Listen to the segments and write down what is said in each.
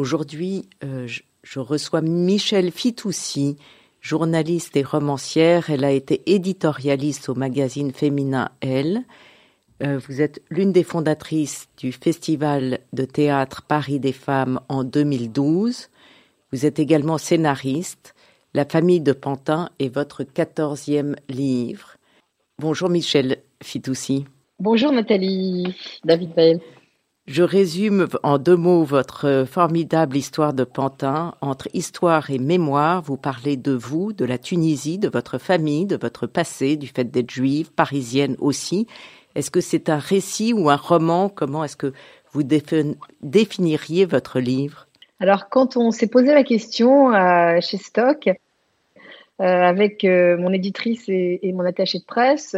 Aujourd'hui, euh, je, reçois Michel Fitoussi, journaliste et romancière. Elle a été éditorialiste au magazine féminin Elle. Euh, vous êtes l'une des fondatrices du Festival de théâtre Paris des femmes en 2012. Vous êtes également scénariste. La famille de Pantin est votre quatorzième livre. Bonjour Michel Fitoussi. Bonjour Nathalie David Bael. Je résume en deux mots votre formidable histoire de Pantin. Entre histoire et mémoire, vous parlez de vous, de la Tunisie, de votre famille, de votre passé, du fait d'être juive, parisienne aussi. Est-ce que c'est un récit ou un roman? Comment est-ce que vous définiriez votre livre? Alors, quand on s'est posé la question euh, chez Stock, euh, avec euh, mon éditrice et, mon attaché de presse,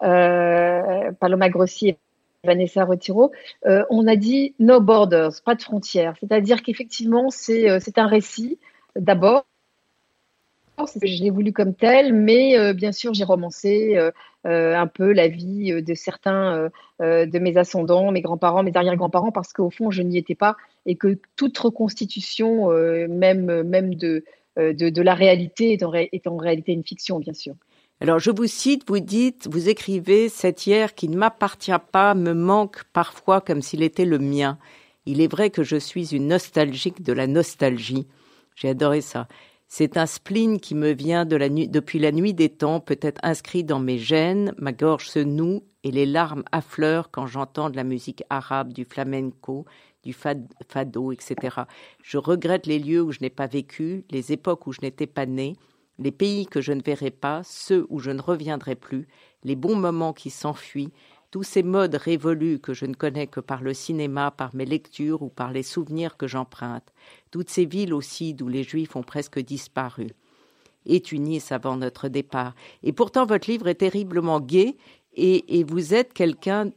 Paloma Grossi Vanessa Retiro, euh, on a dit no borders, pas de frontières. C'est-à-dire qu'effectivement, c'est euh, un récit d'abord. Je l'ai voulu comme tel, mais euh, bien sûr, j'ai romancé un peu la vie de certains de mes ascendants, mes grands-parents, mes arrière-grands-parents, parce qu'au fond, je n'y étais pas et que toute reconstitution, même, même de, de, la réalité, est en réalité une fiction, bien sûr. Alors je vous cite, vous dites, vous écrivez, cet hier qui ne m'appartient pas me manque parfois comme s'il était le mien. Il est vrai que je suis une nostalgique de la nostalgie. J'ai adoré ça. C'est un spleen qui me vient depuis la nuit des temps, peut-être inscrit dans mes gènes, ma gorge se noue et les larmes affleurent quand j'entends de la musique arabe, du flamenco, du fado, etc. Je regrette les lieux où je n'ai pas vécu, les époques où je n'étais pas née, les pays que je ne verrai pas, ceux où je ne reviendrai plus, les bons moments qui s'enfuient, tous ces modes révolus que je ne connais que par le cinéma, par mes lectures ou par les souvenirs que j'emprunte, toutes ces villes aussi d'où les Juifs ont presque disparu. Et Tunis avant notre départ. Et pourtant, votre livre est terriblement gai et, vous êtes quelqu'un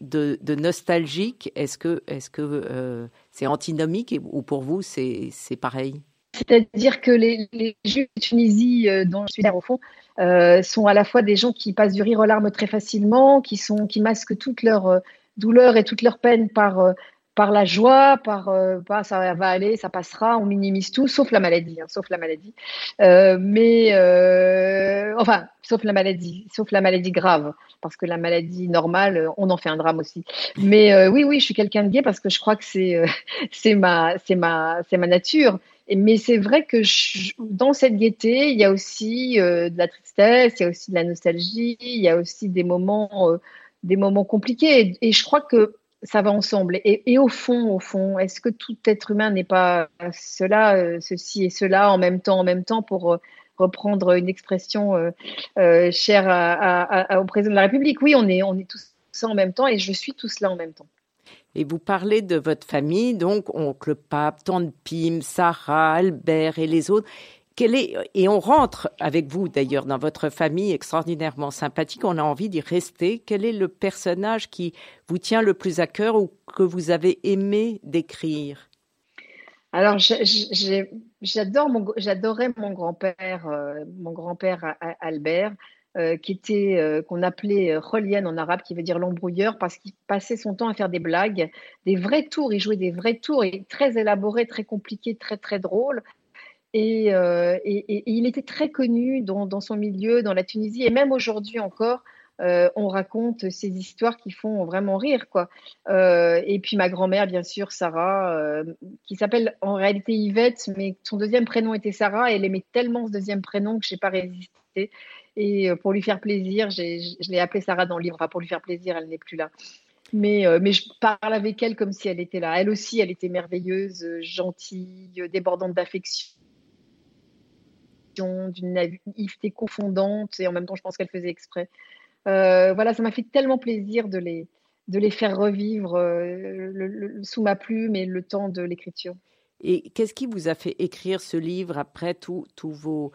de, nostalgique. Est-ce que euh, c'est antinomique ou pour vous c'est pareil? C'est-à-dire que les, Juifs de Tunisie, euh, dont je suis là au fond, euh, sont à la fois des gens qui passent du rire aux larmes très facilement, qui, sont, qui masquent toute leur euh, douleur et toute leur peine par, par la joie, par, ça va aller, ça passera, on minimise tout, sauf la maladie, hein, sauf la maladie. mais enfin, sauf la maladie, sauf la maladie grave, parce que la maladie normale, on en fait un drame aussi. Mais oui, oui, je suis quelqu'un de gay parce que je crois que c'est ma ma ma nature mais c'est vrai que dans cette gaieté, il y a aussi euh, de la tristesse, il y a aussi de la nostalgie, il y a aussi des moments, euh, des moments compliqués. Et, je crois que ça va ensemble. Et, au fond, au fond, est-ce que tout être humain n'est pas cela, euh, ceci et cela en même temps, en même temps, pour reprendre une expression chère au président de la République? Oui, on est, on est tous ça en même temps, et je suis tout cela en même temps. Et vous parlez de votre famille, donc oncle Pape, tante Pim, Sarah, Albert et les autres. est, et on rentre avec vous d'ailleurs dans votre famille extraordinairement sympathique. On a envie d'y rester. Quel est le personnage qui vous tient le plus à cœur ou que vous avez aimé décrire? Alors, j'adorais mon grand-père, euh, mon grand-père Albert. Euh, qui était euh, qu'on appelait euh, Rolien en arabe, qui veut dire l'embrouilleur, parce qu'il passait son temps à faire des blagues, des vrais tours. Il jouait des vrais tours, très élaborés, très compliqués, très très drôles. Et, il était très connu dans, son milieu, dans la Tunisie, et même aujourd'hui encore. on raconte ces histoires qui font vraiment rire, quoi. et puis ma grand-mère, bien sûr, Sarah, qui s'appelle en réalité Yvette, mais son deuxième prénom était Sarah. Et elle aimait tellement ce deuxième prénom que je n'ai pas résisté. Et euh, pour lui faire plaisir, je l'ai appelée Sarah dans le livre. pour lui faire plaisir, elle n'est plus là. Mais, euh, mais je parle avec elle comme si elle était là. Elle aussi, elle était merveilleuse, gentille, débordante d'affection, d'une naïveté confondante. Et en même temps, je pense qu'elle faisait exprès. Euh, voilà, ça m'a fait tellement plaisir de les, de les faire revivre sous ma plume et le temps de l'écriture. Et qu'est-ce qui vous a fait écrire ce livre après tous vos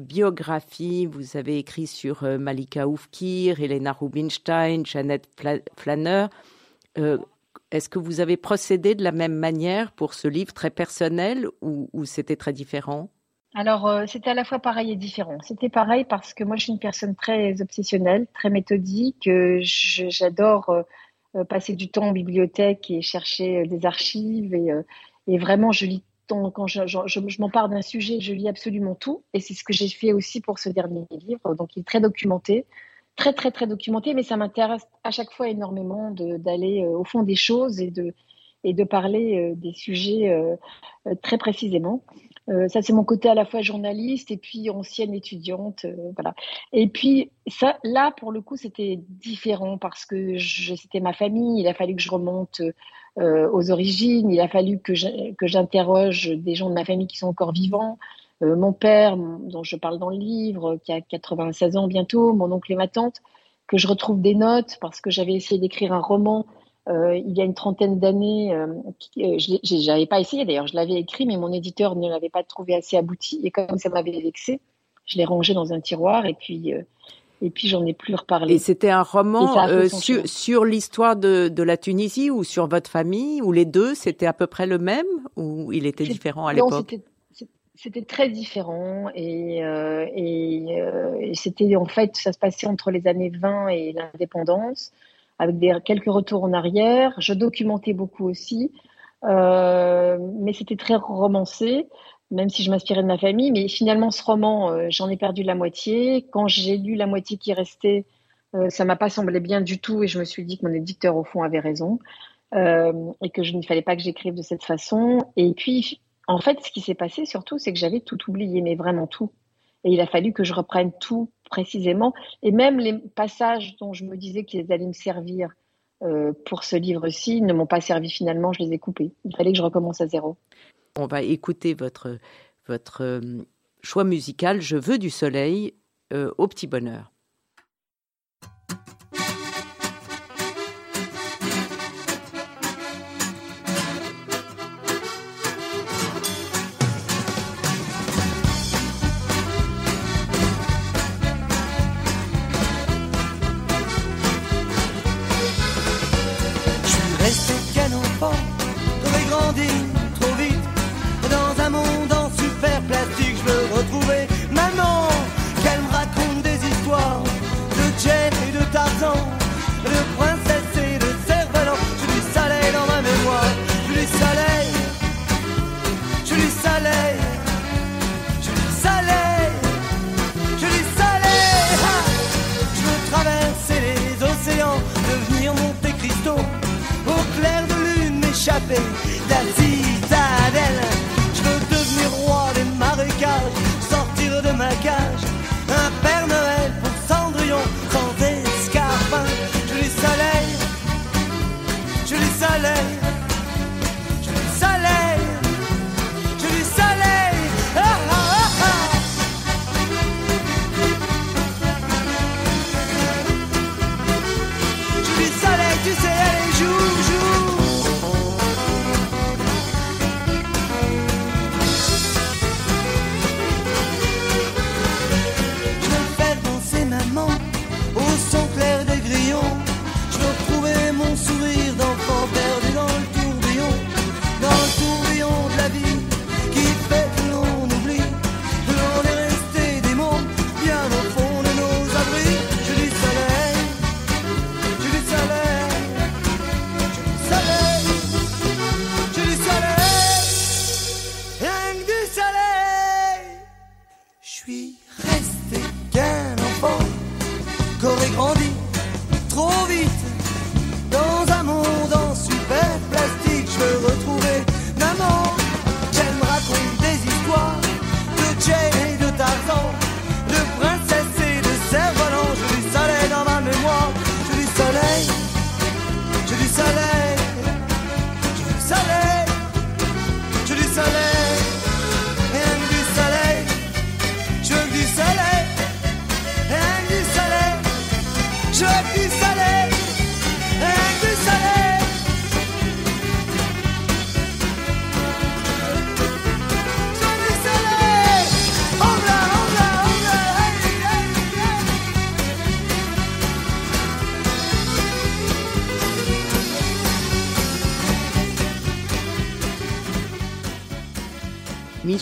biographies Vous avez écrit sur Malika Oufkir, Elena Rubinstein, Jeannette Flanner. Est-ce que vous avez procédé de la même manière pour ce livre très personnel ou, c'était très différent? Alors, c'était à la fois pareil et différent. C'était pareil parce que moi, je suis une personne très obsessionnelle, très méthodique. J'adore passer du temps en bibliothèque et chercher des archives. Et, et vraiment, je lis quand je, je, m'empare d'un sujet, je lis absolument tout. Et c'est ce que j'ai fait aussi pour ce dernier livre. Donc, il est très documenté, très, très, très documenté, mais ça m'intéresse à chaque fois énormément d'aller euh, au fond des choses et de, parler euh, des sujets euh, très précisément. ça, c'est mon côté à la fois journaliste et puis ancienne étudiante. voilà. Et puis, là, pour le coup, c'était différent parce que c'était ma famille. Il a fallu que je remonte euh, aux origines. Il a fallu que j'interroge des gens de ma famille qui sont encore vivants. Euh, mon père, dont je parle dans le livre, qui a 96 ans bientôt, mon oncle et ma tante, que je retrouve des notes parce que j'avais essayé d'écrire un roman euh, il y a une trentaine d'années. je n'avais pas essayé d'ailleurs, je l'avais écrit, mais mon éditeur ne l'avait pas trouvé assez abouti. Et comme ça m'avait vexé, je l'ai rangé dans un tiroir et puis et puis j'en ai plus reparlé. Et c'était un roman euh, sur, sur l'histoire de, de, la Tunisie ou sur votre famille ou les deux C'était à peu près le même ou il était différent à l'époque? c'était très différent et, euh, et, euh, et c'était en fait ça se passait entre les années 20 et l'indépendance avec des, quelques retours en arrière. Je documentais beaucoup aussi, euh, mais c'était très romancé même si je m'inspirais de ma famille. Mais finalement, ce roman, euh, j'en ai perdu la moitié. Quand j'ai lu la moitié qui restait, euh, ça m'a pas semblé bien du tout et je me suis dit que mon éditeur, au fond, avait raison euh, et que je ne fallait pas que j'écrive de cette façon. Et puis, en fait, ce qui s'est passé surtout, c'est que j'avais tout oublié, mais vraiment tout. Et il a fallu que je reprenne tout précisément. Et même les passages dont je me disais qu'ils allaient me servir pour ce livre-ci ne m'ont pas servi finalement, je les ai coupés. Il fallait que je recommence à zéro on va écouter votre, votre euh, choix musical Je veux du soleil euh, au petit bonheur.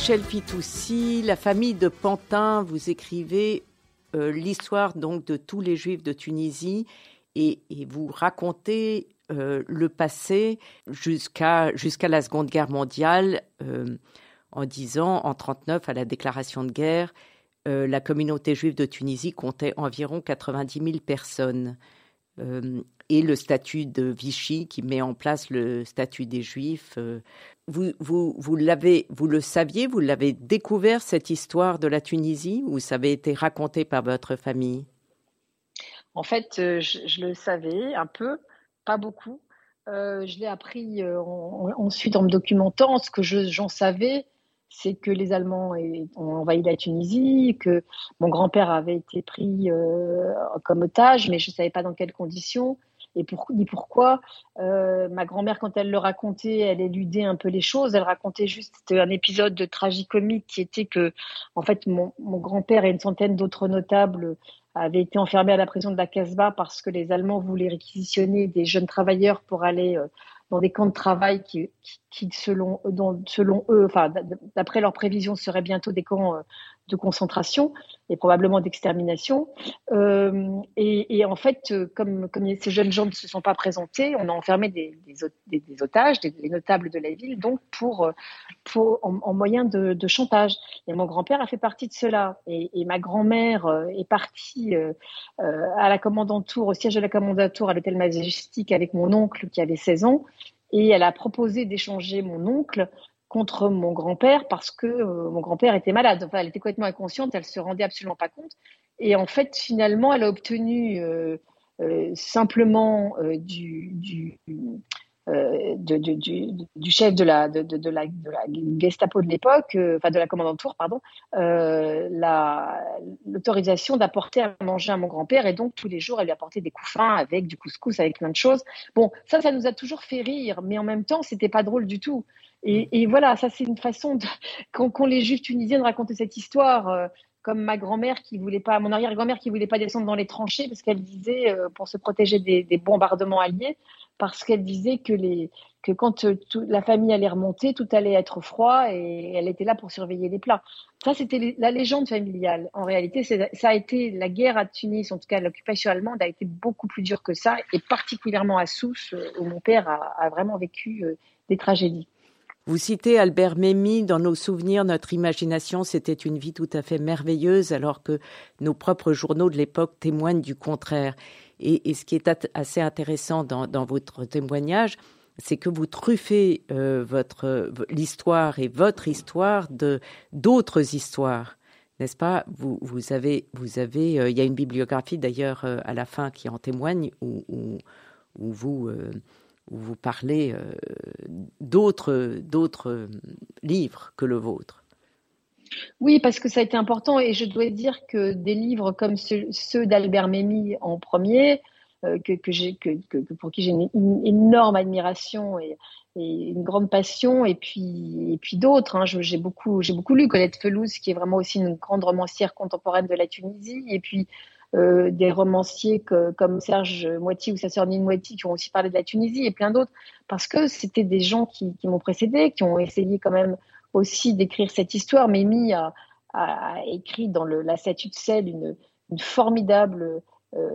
Michel Fitoussi, la famille de Pantin, vous écrivez euh, l'histoire donc de tous les Juifs de Tunisie et, vous racontez euh, le passé jusqu'à la Seconde Guerre mondiale euh, en disant en 39 à la déclaration de guerre la communauté juive de Tunisie comptait environ 90 000 personnes et le statut de Vichy qui met en place le statut des Juifs. Vous, vous, vous, l'avez, vous le saviez, vous l'avez découvert cette histoire de la Tunisie ou ça avait été raconté par votre famille? En fait, euh, je, le savais un peu, pas beaucoup. Euh, je l'ai appris euh, ensuite en me documentant. Ce que j'en savais, c'est que les Allemands ont envahi la Tunisie, que mon grand-père avait été pris comme otage, mais je ne savais pas dans quelles conditions et ni pourquoi. Euh, ma grand-mère, quand elle le racontait, elle éludait un peu les choses. Elle racontait juste un épisode de tragicomique qui était que, en fait, mon, grand-père et une centaine d'autres notables avaient été enfermés à la prison de la Casbah parce que les Allemands voulaient réquisitionner des jeunes travailleurs pour aller euh, dans des camps de travail qui, qui, selon, selon eux, enfin, d'après leurs prévisions, seraient bientôt des camps euh, de concentration et probablement d'extermination. Euh, et, en fait, comme, comme ces jeunes gens ne se sont pas présentés, on a enfermé des, otages, des, notables de la ville, donc pour, en, moyen de, chantage. Et mon grand-père a fait partie de cela. Et, ma grand-mère euh, est partie à la commandantour, au siège de la commandantour à l'hôtel Majestic avec mon oncle qui avait 16 ans et elle a proposé d'échanger mon oncle contre mon grand-père parce que euh, mon grand-père était malade. Enfin, elle était complètement inconsciente, elle se rendait absolument pas compte. Et en fait, finalement, elle a obtenu euh, euh, simplement du, du, du, chef de la, de, de, la, la Gestapo de l'époque, enfin de la commandanture, pardon, euh, l'autorisation d'apporter à manger à mon grand-père. Et donc, tous les jours, elle lui apportait des couffins avec du couscous, avec plein de choses. Bon, ça, ça nous a toujours fait rire, mais en même temps, c'était pas drôle du tout. Et, et voilà, ça, c'est une façon qu'ont qu les juifs tunisiens de raconter cette histoire. Euh, comme ma grand-mère qui voulait pas, mon arrière-grand-mère qui voulait pas descendre dans les tranchées parce qu'elle disait pour se protéger des, des bombardements alliés, parce qu'elle disait que, les, que quand euh, la famille allait remonter, tout allait être froid et elle était là pour surveiller les plats. Ça, c'était la légende familiale. En réalité, ça a été la guerre à Tunis, en tout cas l'occupation allemande, a été beaucoup plus dure que ça, et particulièrement à Sousse, euh, où mon père a, vraiment vécu euh, des tragédies. Vous citez Albert Memmi, dans nos souvenirs, notre imagination, c'était une vie tout à fait merveilleuse, alors que nos propres journaux de l'époque témoignent du contraire. Et, ce qui est assez intéressant dans, votre témoignage, c'est que vous truffez euh, l'histoire et votre histoire de d'autres histoires, n'est-ce pas? Vous, avez vous avez euh, il y a une bibliographie d'ailleurs euh, à la fin qui en témoigne où, vous où vous parlez d'autres d'autres livres que le vôtre. Oui, parce que ça a été important et je dois dire que des livres comme ceux, d'Albert Memmi en premier, euh, que, pour qui j'ai une, énorme admiration et, une grande passion, et puis, et puis d'autres. Hein, j'ai beaucoup, beaucoup lu Colette Felouz, qui est vraiment aussi une grande romancière contemporaine de la Tunisie, et puis euh, des romanciers comme Serge Moiti ou sa sœur Nine Moiti qui ont aussi parlé de la Tunisie et plein d'autres, parce que c'était des gens qui m'ont précédé, qui ont essayé quand même aussi d'écrire cette histoire. Mimi a, a, écrit dans la statue de sel une, une formidable euh,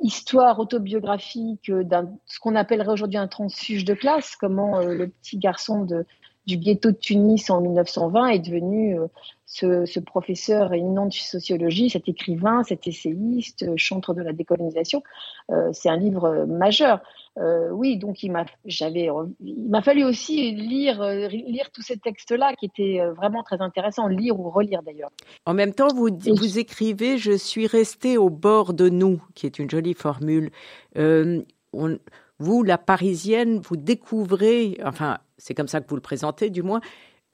histoire autobiographique d'un ce qu'on appellerait aujourd'hui un transfuge de classe, comment euh, le petit garçon de, du ghetto de Tunis en 1920 est devenu euh, ce, ce, professeur éminent de sociologie, cet écrivain, cet essayiste, chantre de la décolonisation. c'est un livre majeur. Euh, oui, donc il m'a, j'avais, il m'a fallu aussi lire, euh, lire tous ces textes-là qui étaient euh, vraiment très intéressants, lire ou relire d'ailleurs. En même temps, vous, vous écrivez Je suis resté au bord de nous, qui est une jolie formule. Vous, la parisienne, vous découvrez, enfin, c'est comme ça que vous le présentez du moins,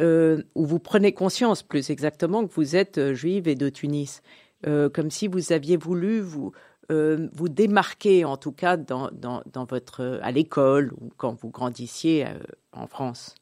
ou vous prenez conscience plus exactement que vous êtes juive et de Tunis. comme si vous aviez voulu vous, euh, vous démarquez en tout cas dans, dans, votre, à l'école ou quand vous grandissiez euh, en France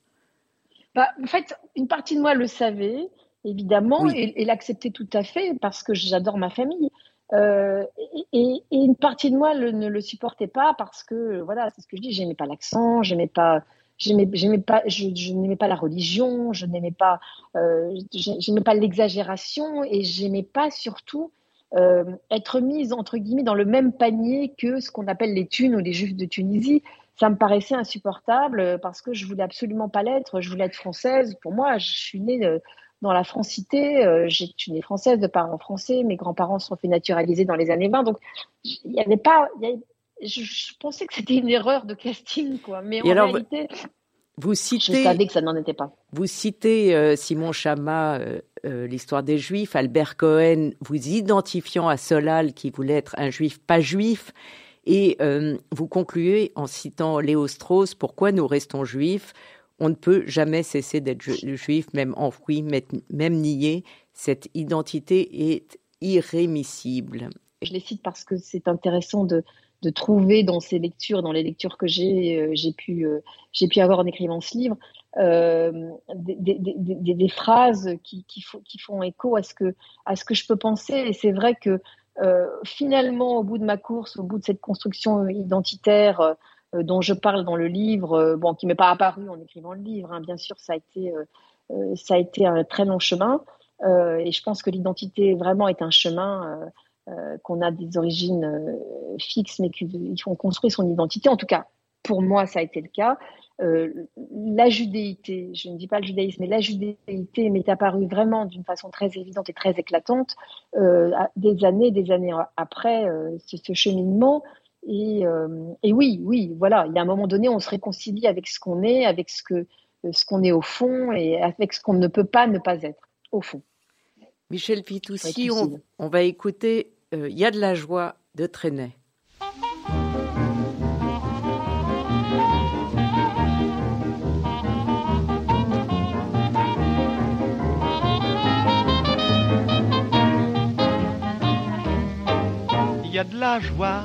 bah, En fait, une partie de moi le savait, évidemment, et, l'acceptait tout à fait parce que j'adore ma famille. Euh, et, une partie de moi ne le supportait pas parce que, voilà, c'est ce que je dis, j'aimais pas l'accent, j'aimais pas j'aimais pas, je, n'aimais pas la religion, je n'aimais pas, euh, j'aimais pas l'exagération et j'aimais pas surtout euh, être mise entre guillemets dans le même panier que ce qu'on appelle les thunes ou les juifs de Tunisie. Ça me paraissait insupportable parce que je voulais absolument pas l'être. Je voulais être française. Pour moi, je suis née dans la francité. Euh, j'ai née française de parents français. Mes grands-parents sont fait naturaliser dans les années 20. Donc, il n'y avait pas, je, pensais que c'était une erreur de casting, quoi. Mais en réalité, vous citez, je savais que ça n'en était pas. Vous citez euh, Simon Chama, euh, euh, l'histoire des Juifs, Albert Cohen, vous identifiant à Solal qui voulait être un Juif pas juif, et vous concluez en citant Léo Strauss, pourquoi nous restons Juifs? On ne peut jamais cesser d'être Juif, même enfoui, même nié. Cette identité est irrémissible. Je les cite parce que c'est intéressant de, de trouver dans ces lectures, dans les lectures que j'ai euh, pu, euh, pu avoir en écrivant ce livre, euh, des, des, des, phrases qui, qui, qui, font écho à ce, que, à ce que je peux penser. Et c'est vrai que finalement, au bout de ma course, au bout de cette construction identitaire dont je parle dans le livre, bon, qui m'est pas apparu en écrivant le livre, hein, bien sûr, ça a été, ça a été un très long chemin. et je pense que l'identité vraiment est un chemin euh, qu'on a des origines euh, fixes, mais qu'il faut construire son identité. En tout cas, pour moi, ça a été le cas. Euh, la judéité, je ne dis pas le judaïsme, mais la judéité m'est apparue vraiment d'une façon très évidente et très éclatante des années, des années après ce, cheminement. Et, et, oui, oui, voilà, il y a un moment donné, on se réconcilie avec ce qu'on est, avec ce que ce qu'on est au fond et avec ce qu'on ne peut pas ne pas être au fond. Michel Fitoussi, on, on va écouter il euh, y a de la joie de traîner. Il y a de la joie,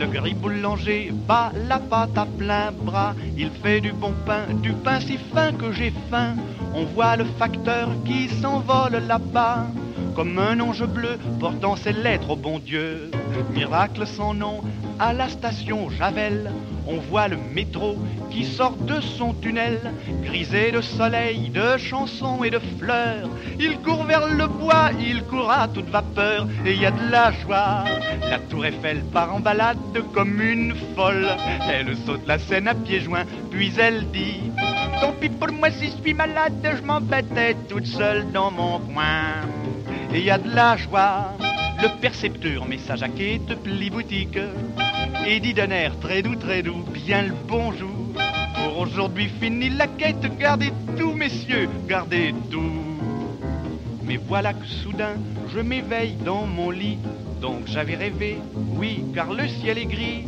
Le gris boulanger bat la pâte à plein bras, il fait du bon pain, du pain si fin que j'ai faim. On voit le facteur qui s'envole là-bas comme un ange bleu portant ses lettres au bon Dieu. Miracle sans nom, à la station Javel, on voit le métro qui sort de son tunnel, grisé de soleil, de chansons et de fleurs. Il court vers le bois, il court à toute vapeur, et il y a de la joie. La tour Eiffel part en balade comme une folle. Elle saute la scène à pieds joints, puis elle dit Tant pis pour moi si je suis malade, je m'embêtais toute seule dans mon coin et y a de la joie. Le percepteur met sa jaquette, pli boutique et dit d'un air très doux, très doux, bien le bonjour. Pour aujourd'hui fini la quête, gardez tout, messieurs, gardez tout. Mais voilà que soudain, je m'éveille dans mon lit, donc j'avais rêvé, oui, car le ciel est gris.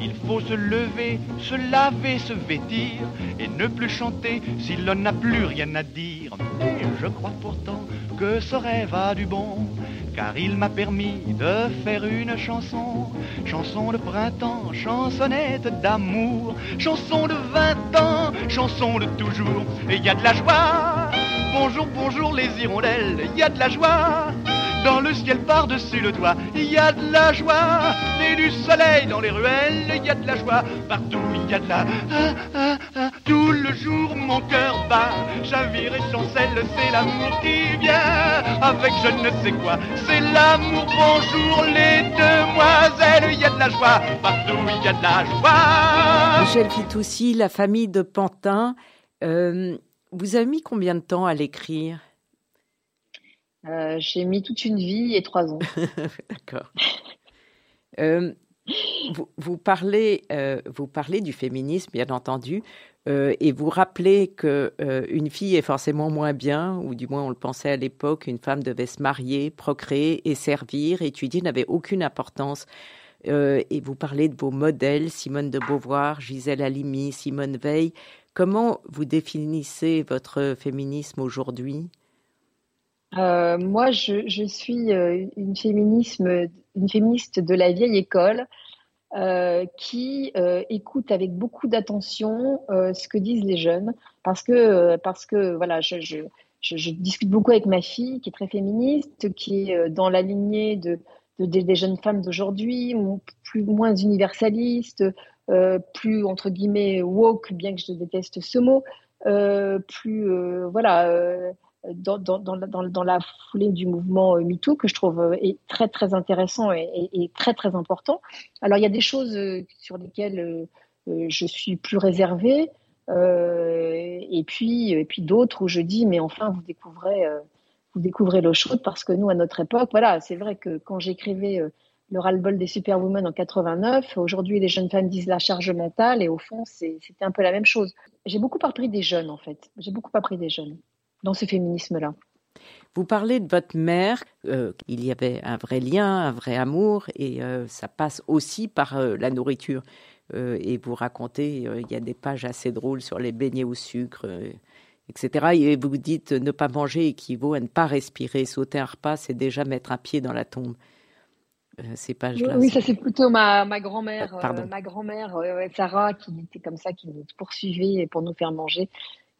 Il faut se lever, se laver, se vêtir et ne plus chanter si l'on n'a plus rien à dire. Et je crois pourtant que ce rêve a du bon, car il m'a permis de faire une chanson, chanson de printemps, chansonnette d'amour, chanson de vingt ans, chanson de toujours, et il y a de la joie. Bonjour, bonjour les hirondelles, il y a de la joie. Dans le ciel par-dessus le toit, il y a de la joie. Et du soleil dans les ruelles, il y a de la joie. Partout, il y a de la... Ah, ah, ah. Tout le jour, mon cœur bat. Chavire et chancelle, c'est l'amour qui vient. Avec je ne sais quoi, c'est l'amour. Bonjour les demoiselles, il y a de la joie. Partout, il y a de la joie. Michel Fitoussi, la famille de Pantin. Euh, vous avez mis combien de temps à l'écrire? Euh, j'ai mis toute une vie et trois ans. D'accord. Euh, vous, parlez, euh, vous parlez du féminisme, bien entendu, et vous rappelez que une fille est forcément moins bien, ou du moins on le pensait à l'époque, une femme devait se marier, procréer et servir, étudier n'avait aucune importance. et vous parlez de vos modèles, Simone de Beauvoir, Gisèle Halimi, Simone Veil. Comment vous définissez votre féminisme aujourd'hui? Moi, je, je suis une, féminisme, une féministe de la vieille école. Euh, qui euh, écoute avec beaucoup d'attention euh, ce que disent les jeunes, parce que parce que voilà, je, je, je, discute beaucoup avec ma fille qui est très féministe, qui est dans la lignée de, de des jeunes femmes d'aujourd'hui, plus moins universaliste, plus entre guillemets woke, bien que je déteste ce mot, plus voilà dans, la foulée du mouvement euh, MeToo que je trouve euh, très très intéressant et, très très important. Alors il y a des choses euh, sur lesquelles je suis plus réservée et puis et puis d'autres où je dis mais enfin vous découvrez vous découvrez l'eau chaude parce que nous à notre époque voilà c'est vrai que quand j'écrivais le ras-le-bol des superwomen en 89 aujourd'hui les jeunes femmes disent la charge mentale et au fond c'était un peu la même chose. J'ai beaucoup appris des jeunes en fait j'ai beaucoup appris des jeunes dans ce féminisme-là. Vous parlez de votre mère, euh, il y avait un vrai lien, un vrai amour, et euh, ça passe aussi par euh, la nourriture. et vous racontez, il y a des pages assez drôles sur les beignets au sucre, etc. Et vous dites, ne pas manger équivaut à ne pas respirer. Sauter un repas, c'est déjà mettre un pied dans la tombe. ces pages-là. Oui, ça c'est plutôt ma, ma grand-mère, ma grand-mère Sarah, qui était comme ça, qui nous poursuivait pour nous faire manger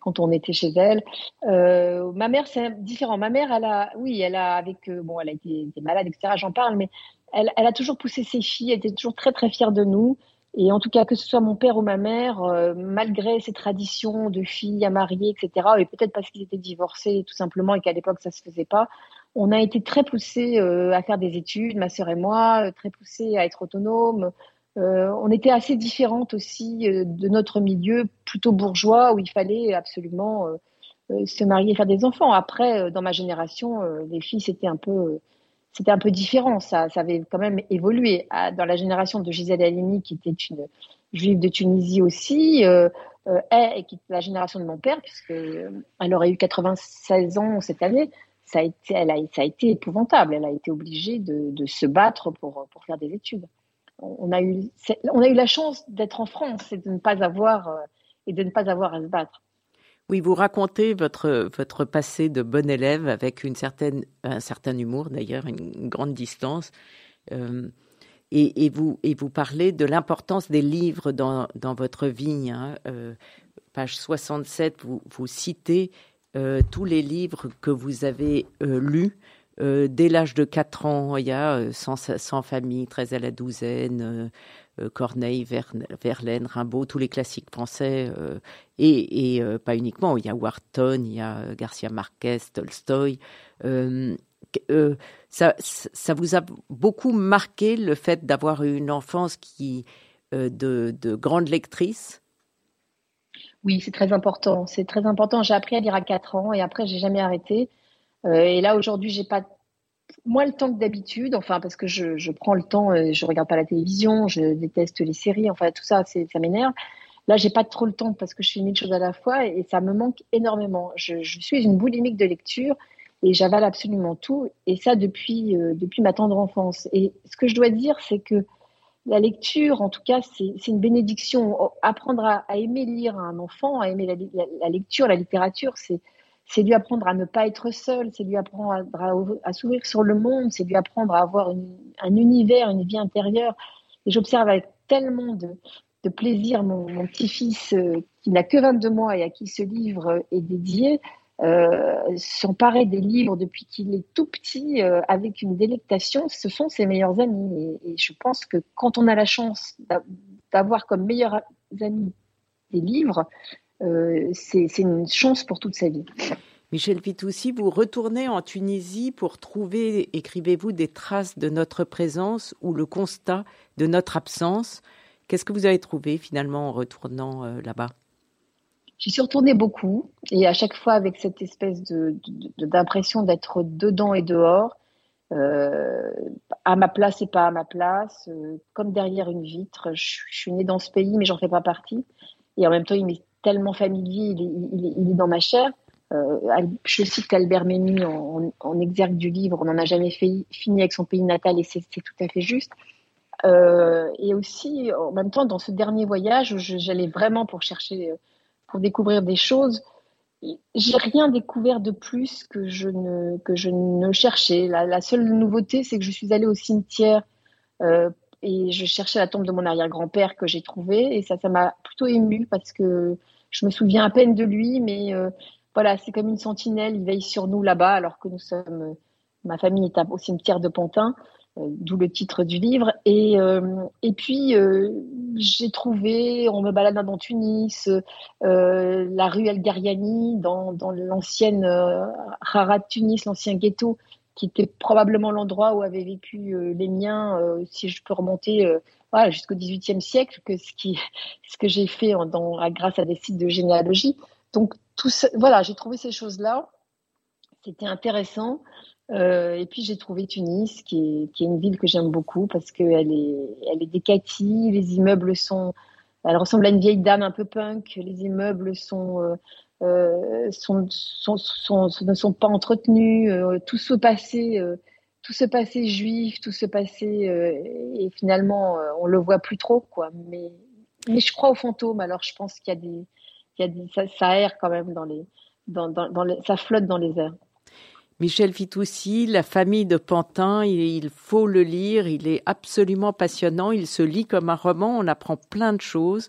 quand on était chez elle. Euh, ma mère, c'est différent. Ma mère, elle a, oui, elle a avec, euh, bon, elle a été, malade, etc. J'en parle, mais elle, a toujours poussé ses filles. Elle était toujours très très fière de nous. Et en tout cas, que ce soit mon père ou ma mère, euh, malgré ces traditions de filles à marier, etc. Et peut-être parce qu'ils étaient divorcés tout simplement et qu'à l'époque ça se faisait pas, on a été très poussés à faire des études, ma sœur et moi, très poussés à être autonomes, euh, on était assez différentes aussi euh, de notre milieu plutôt bourgeois où il fallait absolument euh, se marier et faire des enfants. Après, dans ma génération, les filles c'était un peu c'était un peu différent. Ça, avait quand même évolué. Dans la génération de Gisèle Halimi, qui était une juive de Tunisie aussi, et qui est la génération de mon père, puisque elle aurait eu 96 ans cette année, ça a été, ça a été épouvantable. Elle a été obligée de, de se battre pour, pour faire des études on a eu, on a eu la chance d'être en France et de ne pas avoir euh, et de ne pas avoir à se battre. Oui, vous racontez votre votre passé de bon élève avec une certaine un certain humour d'ailleurs, une, grande distance. Euh, et, vous et vous parlez de l'importance des livres dans, dans votre vie. Hein. Euh, page 67, vous, vous citez tous les livres que vous avez lus euh, dès l'âge de 4 ans, il y a Sans, sans famille, 13 à la douzaine, euh, Corneille, Verlaine, Rimbaud, tous les classiques français, euh, et, pas uniquement, il y a Wharton, il y a Garcia Marquez, Tolstoï. Ça, ça, vous a beaucoup marqué le fait d'avoir une enfance qui de, de grande lectrice? Oui, c'est très important. C'est très important. J'ai appris à lire à 4 ans et après, j'ai jamais arrêté. Euh, et là, aujourd'hui, j'ai pas moins le temps que d'habitude, enfin, parce que je, je, prends le temps, euh, je regarde pas la télévision, je déteste les séries, enfin, tout ça, ça m'énerve. Là, j'ai pas trop le temps parce que je fais mille choses à la fois et, ça me manque énormément. Je, je, suis une boulimique de lecture et j'avale absolument tout et ça depuis, euh, depuis ma tendre enfance. Et ce que je dois dire, c'est que la lecture, en tout cas, c'est une bénédiction. Apprendre à, à, aimer lire un enfant, à aimer la lecture, la littérature, c'est c'est lui apprendre à ne pas être seul, c'est lui apprendre à, s'ouvrir sur le monde, c'est lui apprendre à avoir un univers, une vie intérieure. Et j'observe avec tellement de, plaisir mon, petit-fils euh, qui n'a que 22 mois et à qui ce livre est dédié, euh, s'emparer des livres depuis qu'il est tout petit euh, avec une délectation, ce sont ses meilleurs amis. Et, je pense que quand on a la chance d'avoir comme meilleurs amis des livres, c'est une chance pour toute sa vie. Michel Vitoussi, vous retournez en Tunisie pour trouver, écrivez-vous, des traces de notre présence ou le constat de notre absence. Qu'est-ce que vous avez trouvé finalement en retournant euh, là-bas? J'y suis retournée beaucoup et à chaque fois avec cette espèce d'impression de, d'être dedans et dehors, euh, à ma place et pas à ma place, comme derrière une vitre. Je, je, suis née dans ce pays mais j'en fais pas partie. Et en même temps, il m'est tellement familier, il est, dans ma chair. Euh, je cite Albert Memmi en, en, exergue du livre, on n'en a jamais fini avec son pays natal et c'est tout à fait juste. Euh, et aussi, en même temps, dans ce dernier voyage, j'allais vraiment pour chercher, pour découvrir des choses. j'ai rien découvert de plus que je ne, que je ne cherchais. La, seule nouveauté, c'est que je suis allée au cimetière euh, et je cherchais la tombe de mon arrière-grand-père que j'ai trouvé. Et ça, ça m'a plutôt émue parce que je me souviens à peine de lui, mais euh, voilà, c'est comme une sentinelle. Il veille sur nous là-bas alors que nous sommes. Ma famille est au cimetière de Pantin. Euh, d'où le titre du livre. Et, euh, et puis, euh, j'ai trouvé, on me balade dans Tunis, la rue El Gariani, dans, dans l'ancienne Harat Tunis, l'ancien ghetto, qui était probablement l'endroit où avaient vécu les miens, si je peux remonter voilà, jusqu'au XVIIIe siècle, que ce, qui, ce que j'ai fait en, grâce à des sites de généalogie. Donc, tout voilà, j'ai trouvé ces choses-là. C'était intéressant. Euh, et puis j'ai trouvé Tunis, qui est, qui est, une ville que j'aime beaucoup parce qu'elle est, elle est les immeubles sont, elle ressemble à une vieille dame un peu punk, les immeubles sont, euh, ne sont pas entretenus, euh, tout ce passé, euh, tout ce passé juif, tout ce passé, et finalement on le voit plus trop quoi. Mais, je crois aux fantômes, alors je pense qu'il y a des, il y a ça, ça erre quand même dans les, dans, dans, les, ça flotte dans les airs. Michel Fitoussi, La famille de Pantin, il, faut le lire, il est absolument passionnant, il se lit comme un roman, on apprend plein de choses.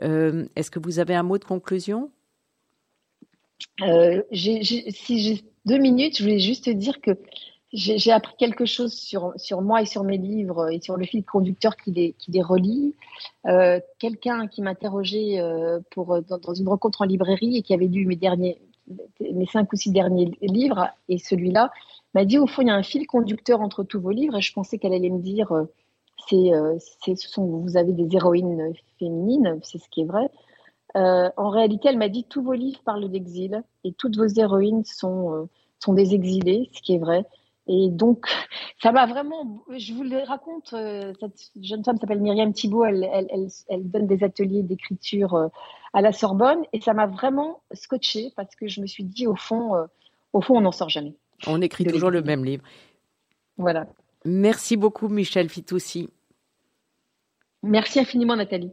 Est-ce que vous avez un mot de conclusion? Euh, Si j'ai deux minutes, je voulais juste dire que j'ai appris quelque chose sur, sur moi et sur mes livres et sur le fil conducteur qui les, qui les relie. Euh, quelqu'un qui m'interrogeait pour dans, une rencontre en librairie et qui avait lu mes derniers, mes cinq ou six derniers livres et celui-là m'a dit au fond il y a un fil conducteur entre tous vos livres et je pensais qu'elle allait me dire euh, euh, c'est ce sont vous avez des héroïnes féminines c'est ce qui est vrai euh, en réalité elle m'a dit tous vos livres parlent d'exil et toutes vos héroïnes sont sont des exilés ce qui est vrai et donc, ça m'a vraiment. Je vous le raconte. Cette jeune femme s'appelle Myriam Thibault. Elle, elle, elle, elle, donne des ateliers d'écriture à la Sorbonne et ça m'a vraiment scotché parce que je me suis dit au fond, euh, au fond, on n'en sort jamais. On écrit toujours le même livre. Voilà. Merci beaucoup, Michel Fitoussi. Merci infiniment, Nathalie.